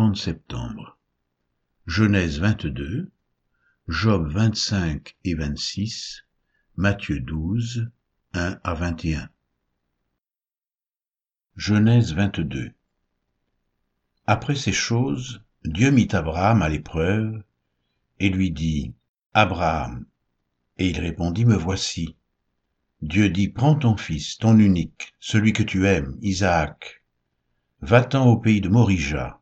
30 septembre. Genèse 22, Job 25 et 26, Matthieu 12, 1 à 21. Genèse 22 Après ces choses, Dieu mit Abraham à l'épreuve et lui dit, Abraham. Et il répondit, Me voici. Dieu dit, Prends ton fils, ton unique, celui que tu aimes, Isaac, va-t'en au pays de Morija,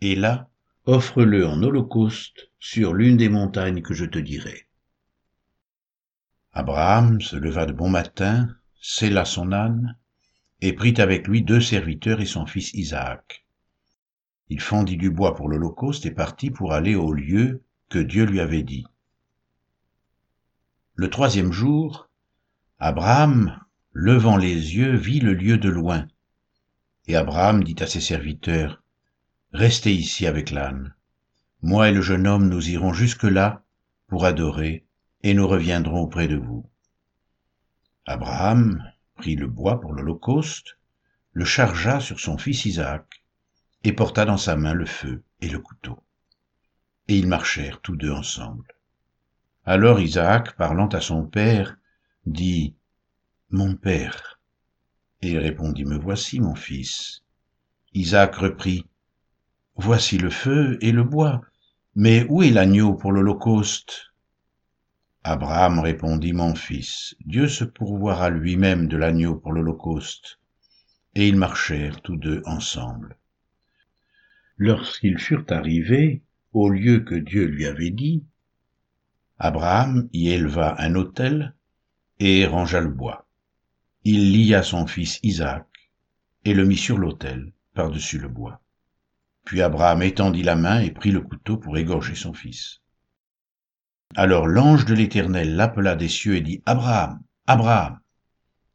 et là, offre-le en holocauste sur l'une des montagnes que je te dirai. Abraham se leva de bon matin, sella son âne, et prit avec lui deux serviteurs et son fils Isaac. Il fendit du bois pour l'holocauste et partit pour aller au lieu que Dieu lui avait dit. Le troisième jour, Abraham, levant les yeux, vit le lieu de loin, et Abraham dit à ses serviteurs, Restez ici avec l'âne. Moi et le jeune homme, nous irons jusque-là pour adorer, et nous reviendrons auprès de vous. Abraham prit le bois pour l'Holocauste, le chargea sur son fils Isaac, et porta dans sa main le feu et le couteau. Et ils marchèrent tous deux ensemble. Alors Isaac, parlant à son père, dit, Mon père. Et il répondit, Me voici, mon fils. Isaac reprit, Voici le feu et le bois, mais où est l'agneau pour l'Holocauste? Abraham répondit, Mon fils, Dieu se pourvoira lui-même de l'agneau pour l'Holocauste. Et ils marchèrent tous deux ensemble. Lorsqu'ils furent arrivés au lieu que Dieu lui avait dit, Abraham y éleva un autel et rangea le bois il lia son fils Isaac et le mit sur l'autel par-dessus le bois. Puis Abraham étendit la main et prit le couteau pour égorger son fils. Alors l'ange de l'Éternel l'appela des cieux et dit, Abraham, Abraham.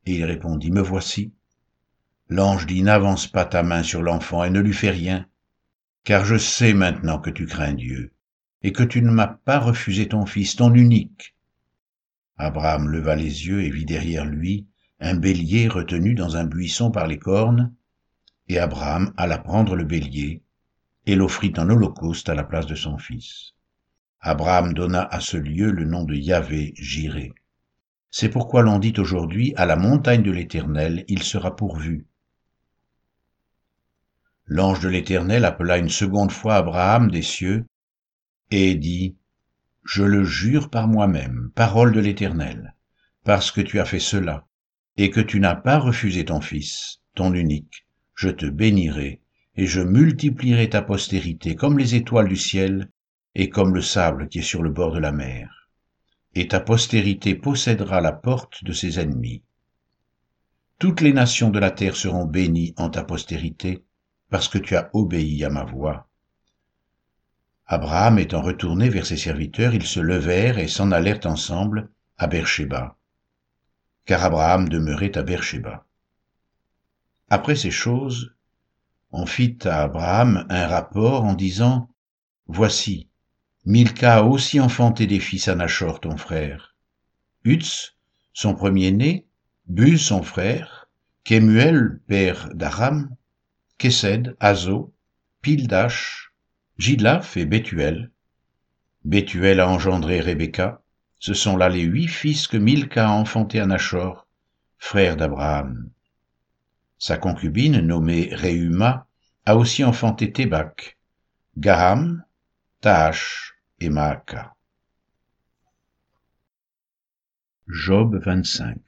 Et il répondit, Me voici. L'ange dit, N'avance pas ta main sur l'enfant et ne lui fais rien, car je sais maintenant que tu crains Dieu, et que tu ne m'as pas refusé ton fils, ton unique. Abraham leva les yeux et vit derrière lui un bélier retenu dans un buisson par les cornes, et Abraham alla prendre le bélier et l'offrit en holocauste à la place de son fils. Abraham donna à ce lieu le nom de Yahvé Jiré. C'est pourquoi l'on dit aujourd'hui, à la montagne de l'Éternel, il sera pourvu. L'ange de l'Éternel appela une seconde fois Abraham des cieux et dit, Je le jure par moi-même, parole de l'Éternel, parce que tu as fait cela, et que tu n'as pas refusé ton Fils, ton unique, je te bénirai, et je multiplierai ta postérité comme les étoiles du ciel et comme le sable qui est sur le bord de la mer. Et ta postérité possédera la porte de ses ennemis. Toutes les nations de la terre seront bénies en ta postérité, parce que tu as obéi à ma voix. Abraham étant retourné vers ses serviteurs, ils se levèrent et s'en allèrent ensemble à Beersheba car Abraham demeurait à Beersheba. Après ces choses, on fit à Abraham un rapport en disant, Voici, Milka a aussi enfanté des fils à Nachor, ton frère. Utz, son premier-né, Buz, son frère, Kemuel, père d'Aram, Kesed, Azo, Pildash, Gilaf et Bethuel. Bethuel a engendré Rebecca, ce sont là les huit fils que Milka a enfantés à Nachor, frère d'Abraham. Sa concubine, nommée Réuma, a aussi enfanté Tébak, Gaham, Taash et Maaka. Job 25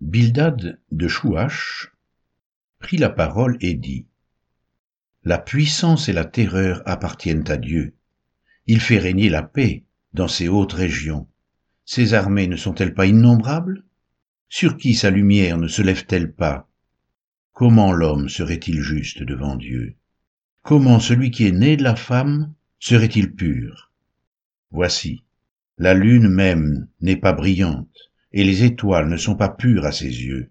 Bildad de Chouach prit la parole et dit La puissance et la terreur appartiennent à Dieu. Il fait régner la paix dans ces hautes régions. Ses armées ne sont-elles pas innombrables? Sur qui sa lumière ne se lève-t-elle pas? Comment l'homme serait-il juste devant Dieu? Comment celui qui est né de la femme serait-il pur? Voici, la lune même n'est pas brillante, et les étoiles ne sont pas pures à ses yeux.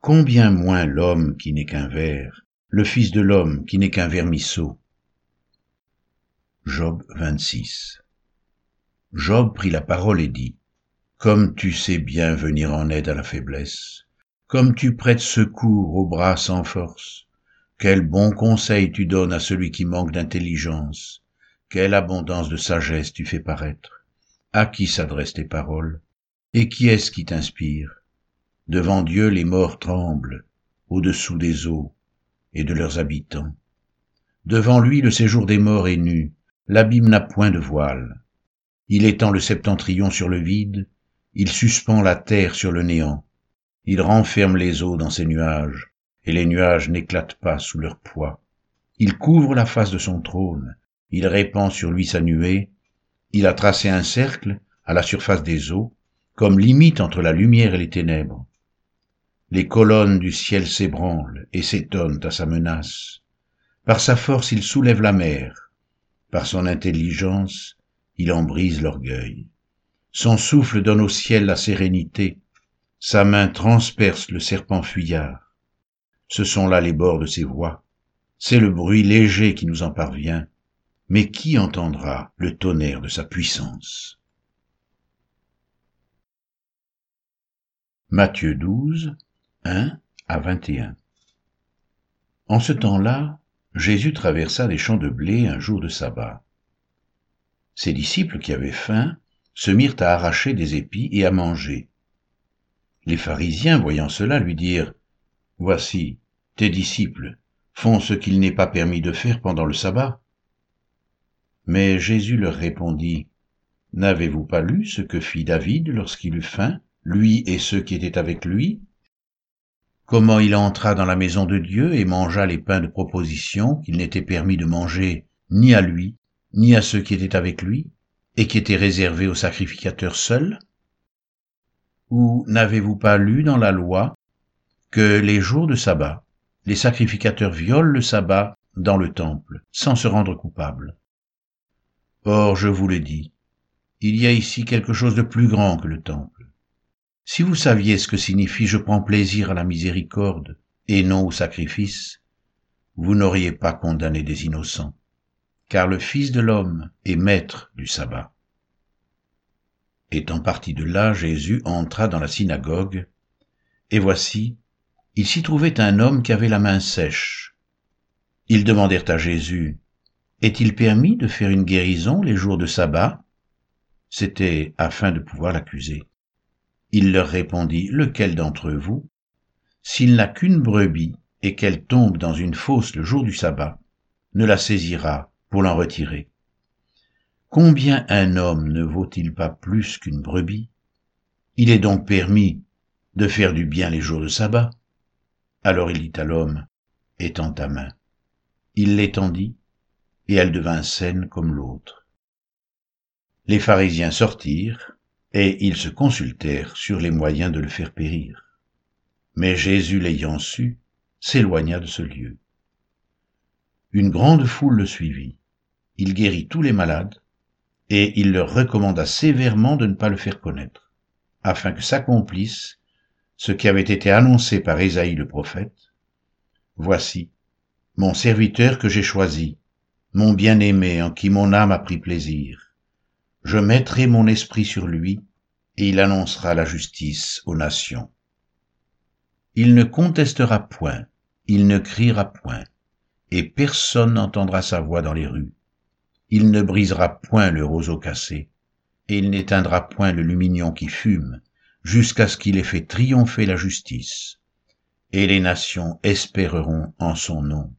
Combien moins l'homme qui n'est qu'un ver, le Fils de l'homme qui n'est qu'un vermisseau? Job 26 Job prit la parole et dit, Comme tu sais bien venir en aide à la faiblesse, comme tu prêtes secours aux bras sans force, Quel bon conseil tu donnes à celui qui manque d'intelligence. Quelle abondance de sagesse tu fais paraître. À qui s'adressent tes paroles Et qui est-ce qui t'inspire? Devant Dieu les morts tremblent, au-dessous des eaux et de leurs habitants. Devant lui le séjour des morts est nu, l'abîme n'a point de voile. Il étend le septentrion sur le vide, il suspend la terre sur le néant. Il renferme les eaux dans ses nuages, et les nuages n'éclatent pas sous leur poids. Il couvre la face de son trône, il répand sur lui sa nuée, il a tracé un cercle à la surface des eaux, comme limite entre la lumière et les ténèbres. Les colonnes du ciel s'ébranlent et s'étonnent à sa menace. Par sa force il soulève la mer, par son intelligence il en brise l'orgueil. Son souffle donne au ciel la sérénité, sa main transperce le serpent fuyard. Ce sont là les bords de ses voix, c'est le bruit léger qui nous en parvient, mais qui entendra le tonnerre de sa puissance? Matthieu 12, 1 à 21 En ce temps-là, Jésus traversa les champs de blé un jour de sabbat. Ses disciples qui avaient faim se mirent à arracher des épis et à manger. Les pharisiens, voyant cela, lui dirent, Voici, tes disciples font ce qu'il n'est pas permis de faire pendant le sabbat. Mais Jésus leur répondit, N'avez-vous pas lu ce que fit David lorsqu'il eut faim, lui et ceux qui étaient avec lui? Comment il entra dans la maison de Dieu et mangea les pains de proposition qu'il n'était permis de manger ni à lui, ni à ceux qui étaient avec lui, et qui étaient réservés aux sacrificateurs seuls Ou n'avez-vous pas lu dans la loi que les jours de sabbat, les sacrificateurs violent le sabbat dans le temple, sans se rendre coupables. Or, je vous le dis, il y a ici quelque chose de plus grand que le temple. Si vous saviez ce que signifie je prends plaisir à la miséricorde et non au sacrifice, vous n'auriez pas condamné des innocents, car le Fils de l'homme est maître du sabbat. Étant parti de là, Jésus entra dans la synagogue, et voici, il s'y trouvait un homme qui avait la main sèche. Ils demandèrent à Jésus, Est-il permis de faire une guérison les jours de sabbat? C'était afin de pouvoir l'accuser. Il leur répondit, Lequel d'entre vous, s'il n'a qu'une brebis et qu'elle tombe dans une fosse le jour du sabbat, ne la saisira pour l'en retirer Combien un homme ne vaut-il pas plus qu'une brebis? Il est donc permis de faire du bien les jours de sabbat. Alors il dit à l'homme, étends ta main. Il l'étendit, et elle devint saine comme l'autre. Les pharisiens sortirent, et ils se consultèrent sur les moyens de le faire périr. Mais Jésus l'ayant su, s'éloigna de ce lieu. Une grande foule le suivit. Il guérit tous les malades, et il leur recommanda sévèrement de ne pas le faire connaître, afin que s'accomplisse ce qui avait été annoncé par Ésaïe le prophète. Voici, mon serviteur que j'ai choisi, mon bien-aimé en qui mon âme a pris plaisir. Je mettrai mon esprit sur lui, et il annoncera la justice aux nations. Il ne contestera point, il ne criera point, et personne n'entendra sa voix dans les rues. Il ne brisera point le roseau cassé, et il n'éteindra point le lumignon qui fume, jusqu'à ce qu'il ait fait triompher la justice, et les nations espéreront en son nom.